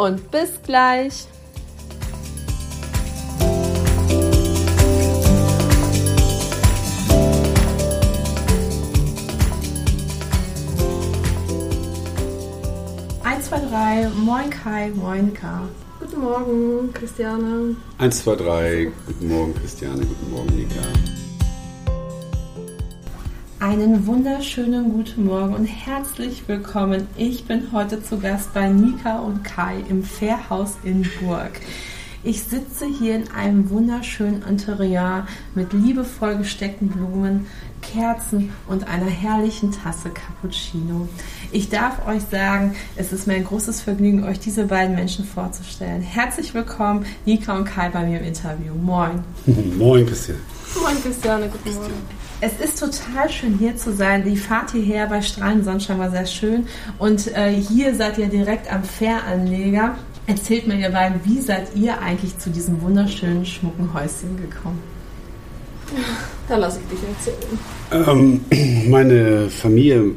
und bis gleich. Eins, zwei, drei. Moin Kai, moin Ka. Guten Morgen, Christiane. 1, 2, 3. Guten Morgen, Christiane. Guten Morgen, Nika. Einen wunderschönen guten Morgen und herzlich willkommen. Ich bin heute zu Gast bei Nika und Kai im Fährhaus in Burg. Ich sitze hier in einem wunderschönen Interieur mit liebevoll gesteckten Blumen, Kerzen und einer herrlichen Tasse Cappuccino. Ich darf euch sagen, es ist mir ein großes Vergnügen, euch diese beiden Menschen vorzustellen. Herzlich willkommen, Nika und Kai, bei mir im Interview. Moin. Moin, Christiane. Moin, Christiane. Guten Morgen. Es ist total schön hier zu sein. Die Fahrt hierher bei strahlendem Sonnenschein war sehr schön. Und äh, hier seid ihr direkt am Fähranleger. Erzählt mir ihr beiden, wie seid ihr eigentlich zu diesem wunderschönen, schmucken Häuschen gekommen? Da lasse ich dich erzählen. Ähm, meine Familie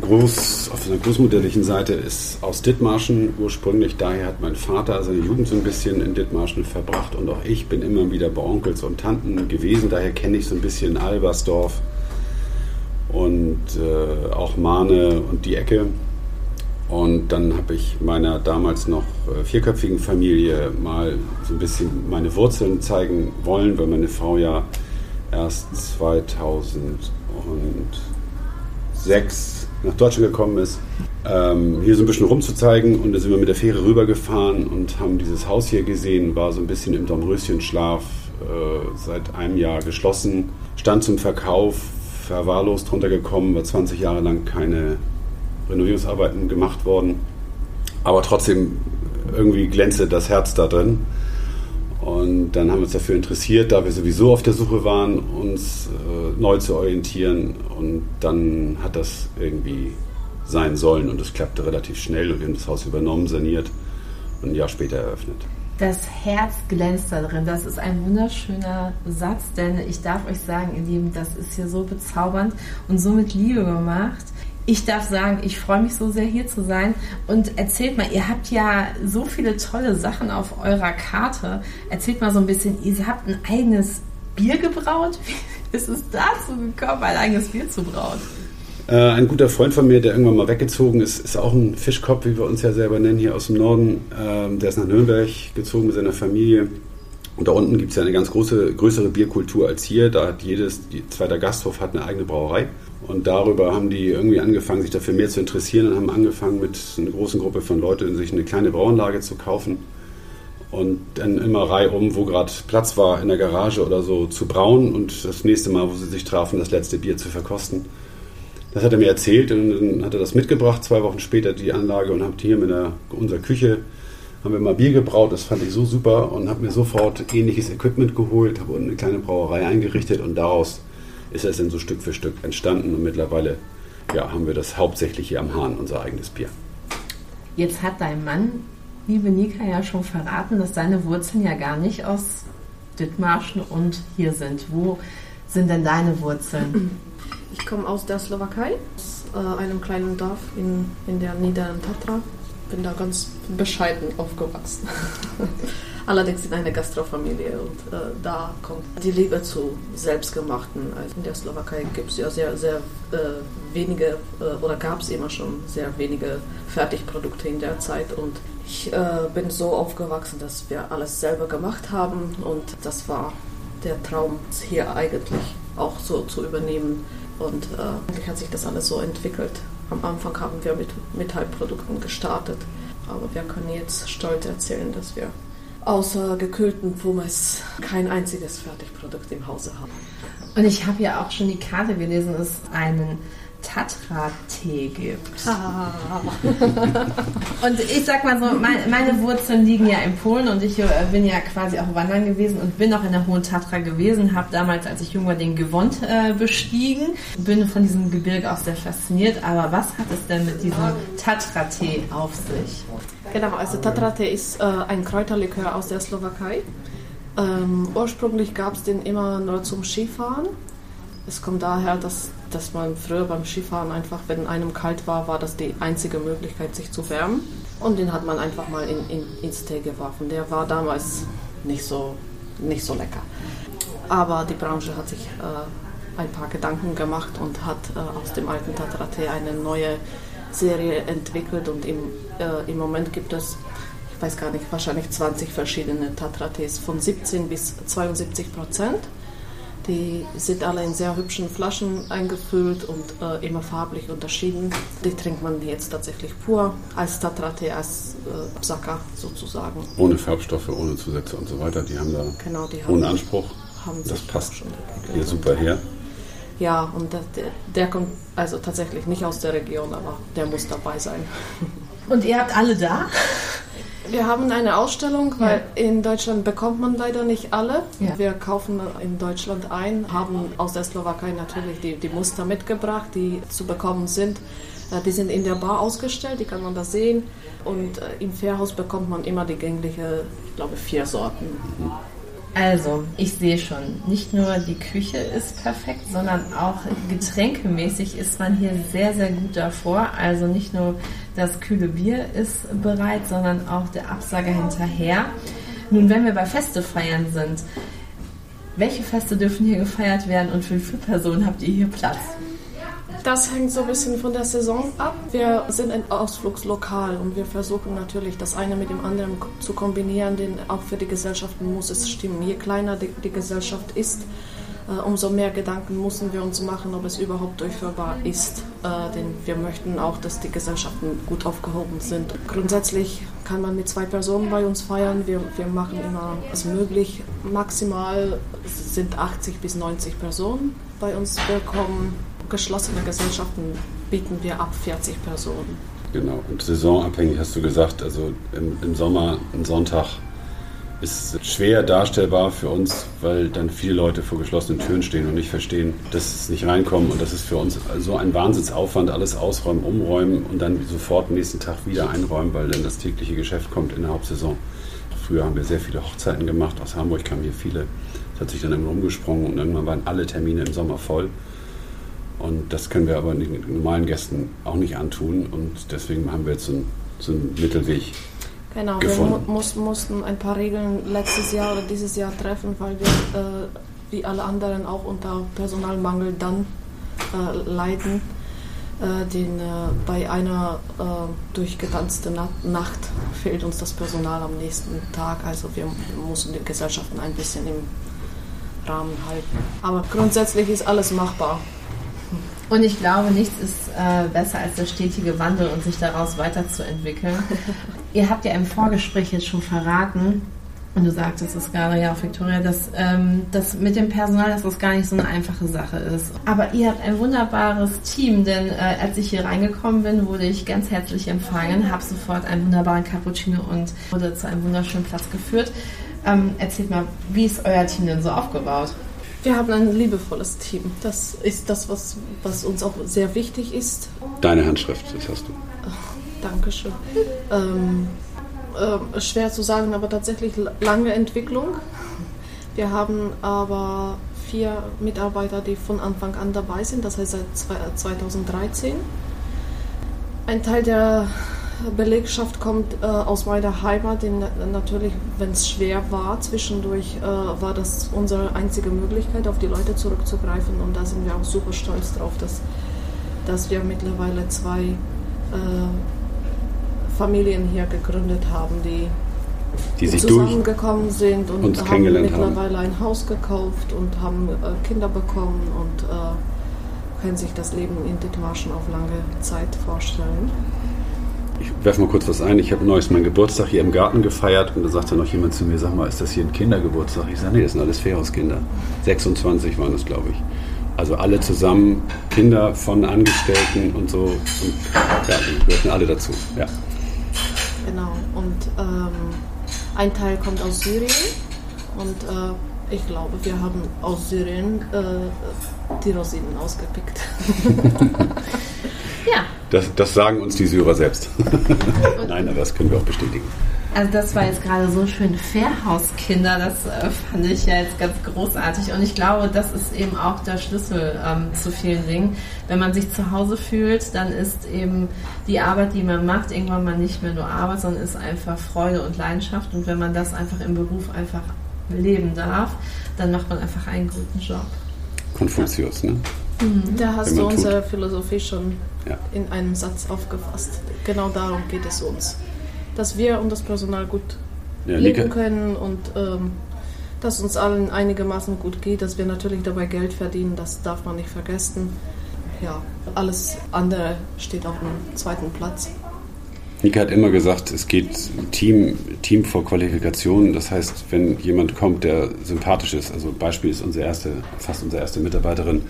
groß, auf einer großmutterlichen Seite ist aus Dithmarschen ursprünglich. Daher hat mein Vater seine Jugend so ein bisschen in Dithmarschen verbracht und auch ich bin immer wieder bei Onkels und Tanten gewesen. Daher kenne ich so ein bisschen Albersdorf und äh, auch Mahne und die Ecke. Und dann habe ich meiner damals noch äh, vierköpfigen Familie mal so ein bisschen meine Wurzeln zeigen wollen, weil meine Frau ja erst 2006 nach Deutschland gekommen ist, ähm, hier so ein bisschen rumzuzeigen. Und da sind wir mit der Fähre rübergefahren und haben dieses Haus hier gesehen, war so ein bisschen im Dornröschenschlaf, äh, seit einem Jahr geschlossen, stand zum Verkauf, verwahrlost runtergekommen, war 20 Jahre lang keine Renovierungsarbeiten gemacht worden. Aber trotzdem irgendwie glänzte das Herz da drin. Und dann haben wir uns dafür interessiert, da wir sowieso auf der Suche waren, uns äh, neu zu orientieren. Und dann hat das irgendwie sein sollen und es klappte relativ schnell und wir haben das Haus übernommen, saniert und ein Jahr später eröffnet. Das Herz glänzt da drin. Das ist ein wunderschöner Satz, denn ich darf euch sagen, ihr Lieben, das ist hier so bezaubernd und so mit Liebe gemacht. Ich darf sagen, ich freue mich so sehr hier zu sein. Und erzählt mal, ihr habt ja so viele tolle Sachen auf eurer Karte. Erzählt mal so ein bisschen, ihr habt ein eigenes Bier gebraut. Wie ist es dazu gekommen, ein eigenes Bier zu brauen? Äh, ein guter Freund von mir, der irgendwann mal weggezogen ist, ist auch ein Fischkopf, wie wir uns ja selber nennen, hier aus dem Norden. Ähm, der ist nach Nürnberg gezogen mit seiner Familie. Und da unten gibt es ja eine ganz große, größere Bierkultur als hier. Da hat jedes, zweiter Gasthof hat eine eigene Brauerei. Und darüber haben die irgendwie angefangen, sich dafür mehr zu interessieren und haben angefangen, mit einer großen Gruppe von Leuten sich eine kleine Brauanlage zu kaufen und dann immer reihum, wo gerade Platz war in der Garage oder so, zu brauen und das nächste Mal, wo sie sich trafen, das letzte Bier zu verkosten. Das hat er mir erzählt und dann hat er das mitgebracht, zwei Wochen später die Anlage und habt hier in der, unserer Küche haben wir mal Bier gebraut, das fand ich so super und habe mir sofort ähnliches Equipment geholt, habe eine kleine Brauerei eingerichtet und daraus ist es dann so Stück für Stück entstanden und mittlerweile ja, haben wir das hauptsächlich hier am Hahn, unser eigenes Bier. Jetzt hat dein Mann, liebe Nika, ja schon verraten, dass seine Wurzeln ja gar nicht aus Dithmarschen und hier sind. Wo sind denn deine Wurzeln? Ich komme aus der Slowakei, aus äh, einem kleinen Dorf in, in der Niederen Tatra. Bin da ganz bescheiden aufgewachsen. Allerdings in einer Gastrofamilie und äh, da kommt die Liebe zu selbstgemachten. Also in der Slowakei gibt es ja sehr, sehr äh, wenige äh, oder gab es immer schon sehr wenige Fertigprodukte in der Zeit und ich äh, bin so aufgewachsen, dass wir alles selber gemacht haben und das war der Traum hier eigentlich auch so zu übernehmen und äh, hat sich das alles so entwickelt. Am Anfang haben wir mit Metallprodukten gestartet, aber wir können jetzt stolz erzählen, dass wir außer gekühlten Pommes kein einziges Fertigprodukt im Hause haben. Und ich habe ja auch schon die Karte gelesen, es ist ein Tatra-Tee gibt. und ich sag mal so, mein, meine Wurzeln liegen ja in Polen und ich äh, bin ja quasi auch wandern gewesen und bin auch in der Hohen Tatra gewesen, habe damals, als ich jung war, den Gewont äh, bestiegen, bin von diesem Gebirge auch sehr fasziniert. Aber was hat es denn mit diesem Tatra-Tee auf sich? Genau, also Tatra-Tee ist äh, ein Kräuterlikör aus der Slowakei. Ähm, ursprünglich gab es den immer nur zum Skifahren. Es kommt daher, dass, dass man früher beim Skifahren einfach, wenn einem kalt war, war das die einzige Möglichkeit, sich zu wärmen. Und den hat man einfach mal in, in, ins Tee geworfen. Der war damals nicht so, nicht so lecker. Aber die Branche hat sich äh, ein paar Gedanken gemacht und hat äh, aus dem alten Tatra-Tee eine neue Serie entwickelt. Und im, äh, im Moment gibt es ich weiß gar nicht, wahrscheinlich 20 verschiedene Tatra-Tees von 17 bis 72 Prozent. Die sind alle in sehr hübschen Flaschen eingefüllt und äh, immer farblich unterschieden. Die trinkt man jetzt tatsächlich pur als Tatra-Tee, als äh, Saka sozusagen. Ohne Farbstoffe, ohne Zusätze und so weiter. Die haben da genau, die haben, hohen Anspruch. Haben das passt schon hier super her. Ja, und der, der kommt also tatsächlich nicht aus der Region, aber der muss dabei sein. Und ihr habt alle da? Wir haben eine Ausstellung, weil ja. in Deutschland bekommt man leider nicht alle. Ja. Wir kaufen in Deutschland ein, haben aus der Slowakei natürlich die, die Muster mitgebracht, die zu bekommen sind. Äh, die sind in der Bar ausgestellt, die kann man da sehen. Und äh, im Fährhaus bekommt man immer die gängliche, ich glaube, vier Sorten. Also, ich sehe schon, nicht nur die Küche ist perfekt, sondern auch getränkemäßig ist man hier sehr, sehr gut davor. Also nicht nur das kühle Bier ist bereit, sondern auch der Absager hinterher. Nun, wenn wir bei Feste feiern sind, welche Feste dürfen hier gefeiert werden und für wie viele Personen habt ihr hier Platz? Das hängt so ein bisschen von der Saison ab. Wir sind ein Ausflugslokal und wir versuchen natürlich das eine mit dem anderen zu kombinieren, denn auch für die Gesellschaften muss es stimmen. Je kleiner die, die Gesellschaft ist, äh, umso mehr Gedanken müssen wir uns machen, ob es überhaupt durchführbar ist. Äh, denn wir möchten auch, dass die Gesellschaften gut aufgehoben sind. Grundsätzlich kann man mit zwei Personen bei uns feiern. Wir, wir machen immer es möglich. Maximal sind 80 bis 90 Personen bei uns willkommen geschlossene Gesellschaften bieten wir ab 40 Personen. Genau, und saisonabhängig hast du gesagt, also im, im Sommer ein Sonntag ist schwer darstellbar für uns, weil dann viele Leute vor geschlossenen Türen stehen und nicht verstehen, dass es nicht reinkommen. Und das ist für uns so ein Wahnsinnsaufwand, alles ausräumen, umräumen und dann sofort nächsten Tag wieder einräumen, weil dann das tägliche Geschäft kommt in der Hauptsaison. Früher haben wir sehr viele Hochzeiten gemacht. Aus Hamburg kamen hier viele. Das hat sich dann immer umgesprungen und irgendwann waren alle Termine im Sommer voll. Und das können wir aber den normalen Gästen auch nicht antun. Und deswegen haben wir jetzt so einen, so einen Mittelweg. Genau, gefunden. wir mu mussten ein paar Regeln letztes Jahr oder dieses Jahr treffen, weil wir äh, wie alle anderen auch unter Personalmangel dann äh, leiden. Äh, den, äh, bei einer äh, durchgetanzten Na Nacht fehlt uns das Personal am nächsten Tag. Also wir müssen die Gesellschaften ein bisschen im Rahmen halten. Aber grundsätzlich ist alles machbar. Und ich glaube, nichts ist äh, besser als der stetige Wandel und sich daraus weiterzuentwickeln. Ihr habt ja im Vorgespräch jetzt schon verraten, und du sagtest es gerade ja auch, Victoria, dass ähm, das mit dem Personal, dass das gar nicht so eine einfache Sache ist. Aber ihr habt ein wunderbares Team, denn äh, als ich hier reingekommen bin, wurde ich ganz herzlich empfangen, habe sofort einen wunderbaren Cappuccino und wurde zu einem wunderschönen Platz geführt. Ähm, erzählt mal, wie ist euer Team denn so aufgebaut? Wir haben ein liebevolles Team. Das ist das, was, was uns auch sehr wichtig ist. Deine Handschrift, das hast du. Dankeschön. Ähm, äh, schwer zu sagen, aber tatsächlich lange Entwicklung. Wir haben aber vier Mitarbeiter, die von Anfang an dabei sind, das heißt seit 2013. Ein Teil der Belegschaft kommt äh, aus meiner Heimat. Denn natürlich, wenn es schwer war, zwischendurch äh, war das unsere einzige Möglichkeit, auf die Leute zurückzugreifen. Und da sind wir auch super stolz drauf, dass, dass wir mittlerweile zwei äh, Familien hier gegründet haben, die, die zusammengekommen sind und haben mittlerweile haben. ein Haus gekauft und haben äh, Kinder bekommen und äh, können sich das Leben in Dithmarschen auf lange Zeit vorstellen ich werfe mal kurz was ein. Ich habe neulich meinen Geburtstag hier im Garten gefeiert und da sagte noch jemand zu mir, sag mal, ist das hier ein Kindergeburtstag? Ich sage, nee, das sind alles Feriauskinder. 26 waren es, glaube ich. Also alle zusammen, Kinder von Angestellten und so. Und ja, die gehörten alle dazu. Ja. Genau. Und ähm, ein Teil kommt aus Syrien und äh, ich glaube, wir haben aus Syrien äh, die Rosinen ausgepickt. ja. Das, das, sagen uns die Syrer selbst. Nein, aber das können wir auch bestätigen. Also das war jetzt gerade so schön Fairhauskinder, das äh, fand ich ja jetzt ganz großartig und ich glaube, das ist eben auch der Schlüssel ähm, zu vielen Dingen. Wenn man sich zu Hause fühlt, dann ist eben die Arbeit, die man macht, irgendwann mal nicht mehr nur Arbeit, sondern ist einfach Freude und Leidenschaft und wenn man das einfach im Beruf einfach leben darf, dann macht man einfach einen guten Job. Konfuzius, ne? Mhm. Da hast du unsere tut. Philosophie schon ja. in einem Satz aufgefasst. Genau darum geht es uns dass wir und das Personal gut ja, leben können und ähm, dass uns allen einigermaßen gut geht, dass wir natürlich dabei Geld verdienen, das darf man nicht vergessen. Ja, alles andere steht auf dem zweiten Platz. Nika hat immer gesagt, es geht Team, Team vor Qualifikation. Das heißt, wenn jemand kommt, der sympathisch ist, also Beispiel ist unsere erste, fast unsere erste Mitarbeiterin,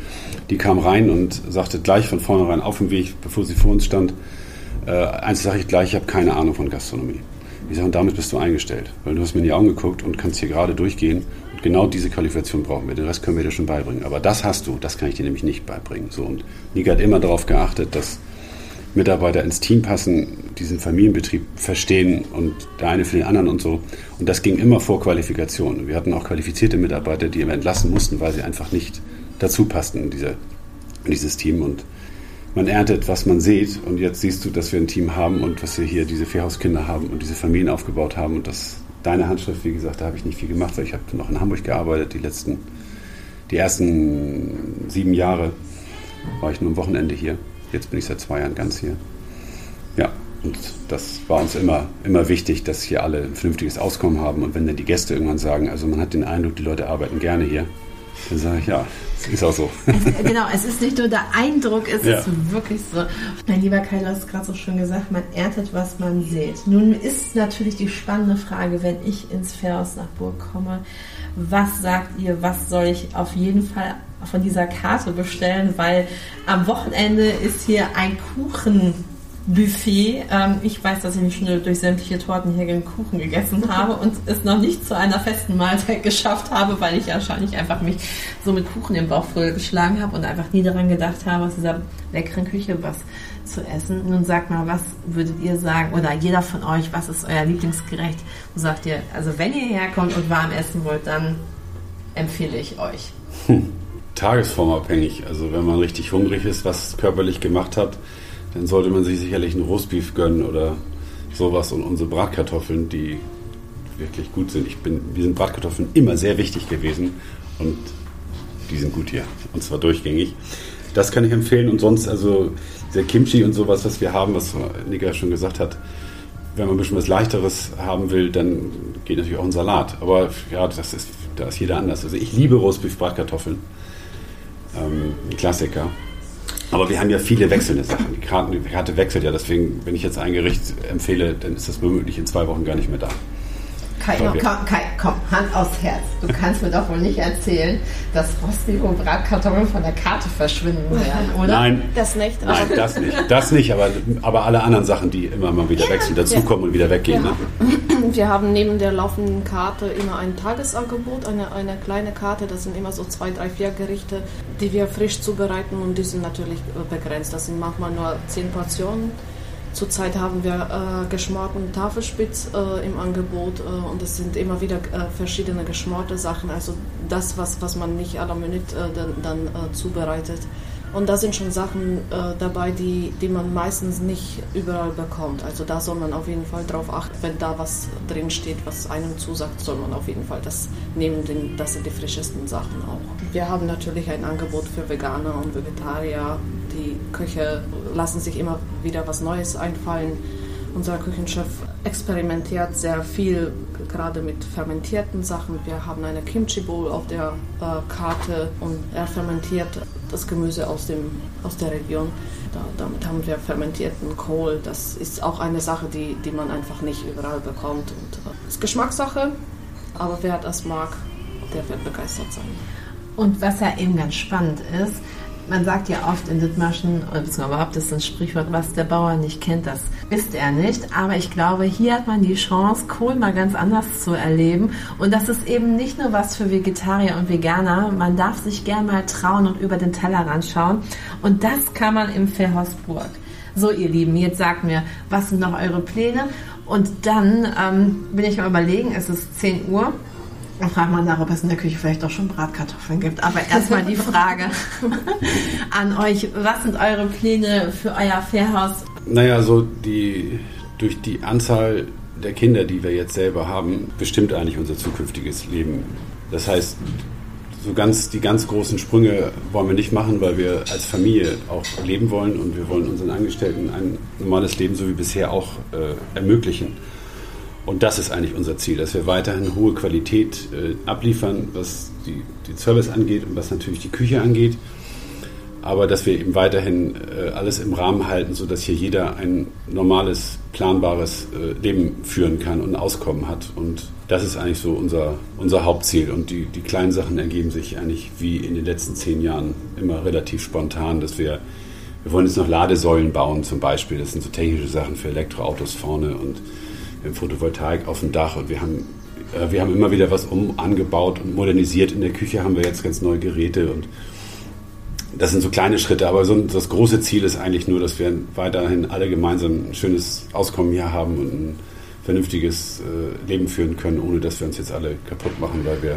die kam rein und sagte gleich von vornherein auf dem Weg, bevor sie vor uns stand, äh, eins sage ich gleich, ich habe keine Ahnung von Gastronomie. Ich sage, und damit bist du eingestellt, weil du hast mir in die Augen geguckt und kannst hier gerade durchgehen. Und genau diese Qualifikation brauchen wir. Den Rest können wir dir schon beibringen. Aber das hast du, das kann ich dir nämlich nicht beibringen. So, und Nika hat immer darauf geachtet, dass Mitarbeiter ins Team passen, diesen Familienbetrieb verstehen und der eine für den anderen und so. Und das ging immer vor Qualifikation. Wir hatten auch qualifizierte Mitarbeiter, die wir entlassen mussten, weil sie einfach nicht dazu passten in, diese, in dieses Team. Und man erntet, was man sieht. Und jetzt siehst du, dass wir ein Team haben und dass wir hier diese Vierhauskinder haben und diese Familien aufgebaut haben. Und das, deine Handschrift, wie gesagt, da habe ich nicht viel gemacht, weil ich habe noch in Hamburg gearbeitet. Die letzten, die ersten sieben Jahre war ich nur am Wochenende hier. Jetzt bin ich seit zwei Jahren ganz hier. Ja, und das war uns immer, immer wichtig, dass hier alle ein vernünftiges Auskommen haben. Und wenn dann die Gäste irgendwann sagen, also man hat den Eindruck, die Leute arbeiten gerne hier, dann sage ich, ja, ist auch so. Es, genau, es ist nicht nur der Eindruck, es ja. ist wirklich so. Mein lieber Kai, du hast gerade so schön gesagt, man erntet, was man sieht. Nun ist natürlich die spannende Frage, wenn ich ins Fährhaus nach Burg komme, was sagt ihr, was soll ich auf jeden Fall von dieser Karte bestellen, weil am Wochenende ist hier ein Kuchen Buffet. Ähm, ich weiß, dass ich mich schon durch sämtliche Torten hier einen Kuchen gegessen habe und es noch nicht zu einer festen Mahlzeit geschafft habe, weil ich wahrscheinlich einfach mich so mit Kuchen im Bauch voll geschlagen habe und einfach nie daran gedacht habe, aus dieser leckeren Küche was zu essen. Nun sagt mal, was würdet ihr sagen, oder jeder von euch, was ist euer Lieblingsgericht? Wo sagt ihr, also wenn ihr herkommt und warm essen wollt, dann empfehle ich euch. Hm. Tagesformabhängig. Also wenn man richtig hungrig ist, was körperlich gemacht hat, dann sollte man sich sicherlich einen Roastbeef gönnen oder sowas und unsere Bratkartoffeln, die wirklich gut sind. Ich bin, wir sind Bratkartoffeln immer sehr wichtig gewesen und die sind gut hier und zwar durchgängig. Das kann ich empfehlen und sonst also der Kimchi und sowas, was wir haben, was Nika schon gesagt hat, wenn man ein bisschen was Leichteres haben will, dann geht natürlich auch ein Salat. Aber ja, das ist, da ist jeder anders. Also ich liebe Roastbeef Bratkartoffeln. Ähm, Klassiker. Aber wir haben ja viele wechselnde Sachen. Die Karte, wechselt ja, deswegen, wenn ich jetzt ein Gericht empfehle, dann ist das womöglich in zwei Wochen gar nicht mehr da. Kai, komm, Kai, komm, Hand aufs Herz. Du kannst mir doch wohl nicht erzählen, dass Rostige und Bratkartoffeln von der Karte verschwinden werden, oder? Nein. Das nicht. Nein, das nicht. Das nicht, aber, aber alle anderen Sachen, die immer mal wieder ja, wechseln, dazukommen ja. und wieder weggehen. Ja. Ne? Wir haben neben der laufenden Karte immer ein Tagesangebot, eine, eine kleine Karte. Das sind immer so zwei, drei, vier Gerichte, die wir frisch zubereiten und die sind natürlich begrenzt. Das sind manchmal nur zehn Portionen. Zurzeit haben wir äh, geschmorten Tafelspitz äh, im Angebot äh, und es sind immer wieder äh, verschiedene geschmorte Sachen, also das, was, was man nicht à la minute äh, dann, dann äh, zubereitet. Und da sind schon Sachen dabei, die, die man meistens nicht überall bekommt. Also da soll man auf jeden Fall drauf achten, wenn da was drin steht, was einem zusagt, soll man auf jeden Fall das nehmen, denn das sind die frischesten Sachen auch. Wir haben natürlich ein Angebot für Veganer und Vegetarier die Köche lassen sich immer wieder was Neues einfallen. Unser Küchenchef experimentiert sehr viel, gerade mit fermentierten Sachen. Wir haben eine Kimchi Bowl auf der äh, Karte und er fermentiert das Gemüse aus, dem, aus der Region. Da, damit haben wir fermentierten Kohl. Das ist auch eine Sache, die, die man einfach nicht überall bekommt. Und, äh, ist Geschmackssache, aber wer das mag, der wird begeistert sein. Und was ja eben ganz spannend ist, man sagt ja oft in Dithmarschen, beziehungsweise überhaupt ist ein Sprichwort, was der Bauer nicht kennt, das ist er nicht. Aber ich glaube, hier hat man die Chance, Kohl mal ganz anders zu erleben. Und das ist eben nicht nur was für Vegetarier und Veganer. Man darf sich gern mal trauen und über den Tellerrand schauen. Und das kann man im Verhostburg. So, ihr Lieben, jetzt sagt mir, was sind noch eure Pläne? Und dann ähm, bin ich mal überlegen, es ist 10 Uhr. Dann fragt man nach, ob es in der Küche vielleicht auch schon Bratkartoffeln gibt. Aber erstmal die Frage an euch. Was sind eure Pläne für euer Fährhaus? Naja, so die, durch die Anzahl der Kinder, die wir jetzt selber haben, bestimmt eigentlich unser zukünftiges Leben. Das heißt, so ganz, die ganz großen Sprünge wollen wir nicht machen, weil wir als Familie auch leben wollen und wir wollen unseren Angestellten ein normales Leben so wie bisher auch äh, ermöglichen. Und das ist eigentlich unser Ziel, dass wir weiterhin hohe Qualität äh, abliefern, was die, die Service angeht und was natürlich die Küche angeht. Aber dass wir eben weiterhin äh, alles im Rahmen halten, sodass hier jeder ein normales, planbares äh, Leben führen kann und Auskommen hat. Und das ist eigentlich so unser, unser Hauptziel. Und die, die kleinen Sachen ergeben sich eigentlich wie in den letzten zehn Jahren immer relativ spontan, dass wir, wir wollen jetzt noch Ladesäulen bauen zum Beispiel. Das sind so technische Sachen für Elektroautos vorne und wir haben Photovoltaik auf dem Dach und wir haben, äh, wir haben immer wieder was um angebaut und modernisiert. In der Küche haben wir jetzt ganz neue Geräte und das sind so kleine Schritte, aber so das große Ziel ist eigentlich nur, dass wir weiterhin alle gemeinsam ein schönes Auskommen hier haben und ein vernünftiges äh, Leben führen können, ohne dass wir uns jetzt alle kaputt machen, weil wir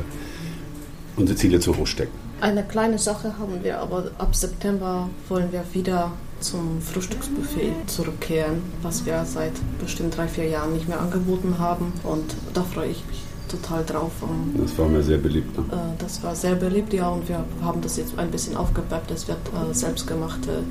unsere Ziele zu hoch stecken. Eine kleine Sache haben wir, aber ab September wollen wir wieder zum Frühstücksbuffet zurückkehren, was wir seit bestimmt drei, vier Jahren nicht mehr angeboten haben. Und da freue ich mich total drauf. Das war mir sehr beliebt. Ne? Äh, das war sehr beliebt, ja, und wir haben das jetzt ein bisschen aufgepeppt. Es wird äh, selbstgemachte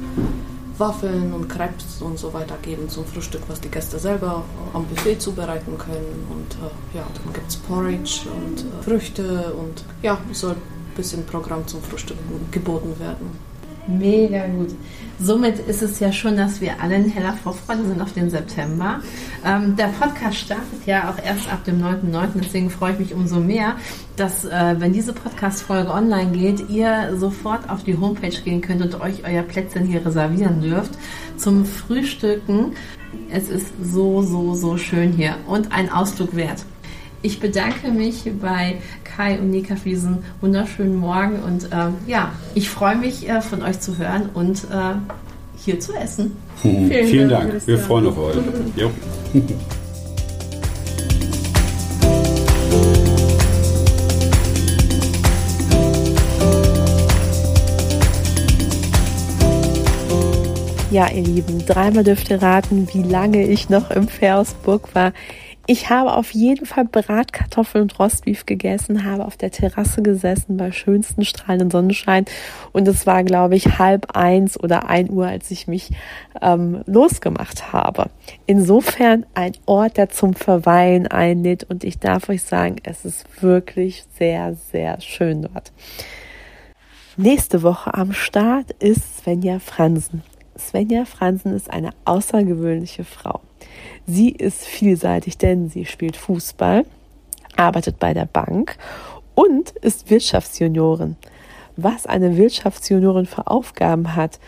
Waffeln und Crepes und so weiter geben zum Frühstück, was die Gäste selber am Buffet zubereiten können. Und äh, ja, dann gibt es Porridge und Früchte und ja, soll ein bisschen Programm zum Frühstück geboten werden. Mega gut. Somit ist es ja schon, dass wir alle in heller Vorfreude sind auf den September. Ähm, der Podcast startet ja auch erst ab dem 9.9., deswegen freue ich mich umso mehr, dass, äh, wenn diese Podcast-Folge online geht, ihr sofort auf die Homepage gehen könnt und euch euer Plätzchen hier reservieren dürft zum Frühstücken. Es ist so, so, so schön hier und ein Ausflug wert. Ich bedanke mich bei Kai und Nika für diesen wunderschönen Morgen und äh, ja, ich freue mich äh, von euch zu hören und äh, hier zu essen. Vielen, Vielen Dank. Dank. Wir freuen uns auf euch. Ja, ihr Lieben, dreimal dürft ihr raten, wie lange ich noch im Versburg war. Ich habe auf jeden Fall Bratkartoffeln und Rostbeef gegessen, habe auf der Terrasse gesessen bei schönsten strahlenden Sonnenschein und es war, glaube ich, halb eins oder ein Uhr, als ich mich ähm, losgemacht habe. Insofern ein Ort, der zum Verweilen einlädt und ich darf euch sagen, es ist wirklich sehr, sehr schön dort. Nächste Woche am Start ist Svenja Fransen. Svenja Fransen ist eine außergewöhnliche Frau. Sie ist vielseitig, denn sie spielt Fußball, arbeitet bei der Bank und ist Wirtschaftsjuniorin. Was eine Wirtschaftsjuniorin für Aufgaben hat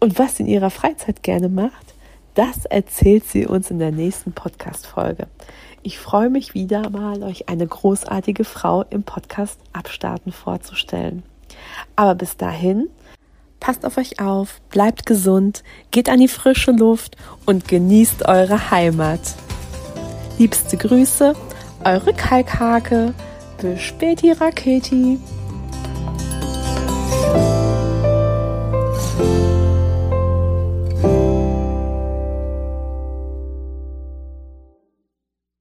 und was sie in ihrer Freizeit gerne macht, das erzählt sie uns in der nächsten Podcast-Folge. Ich freue mich wieder mal, euch eine großartige Frau im Podcast Abstarten vorzustellen. Aber bis dahin, Passt auf euch auf, bleibt gesund, geht an die frische Luft und genießt eure Heimat. Liebste Grüße, eure Kalkhake, bis späti Raketi.